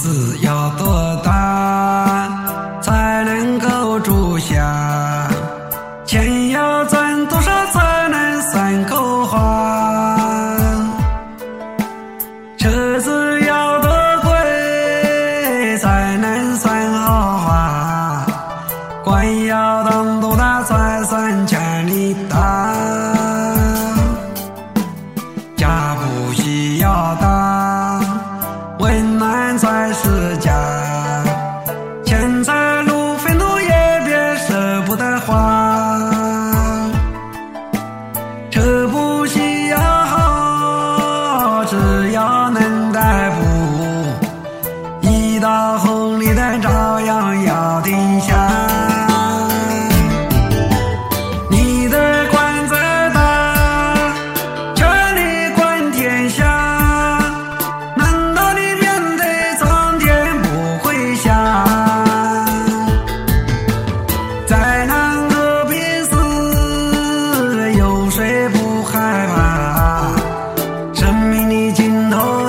子要多大才能够住下钱要赚多少才能算够花车子要多贵才能算豪华官要当多大才算权力大家不艰难才是家，千山。迷你尽头。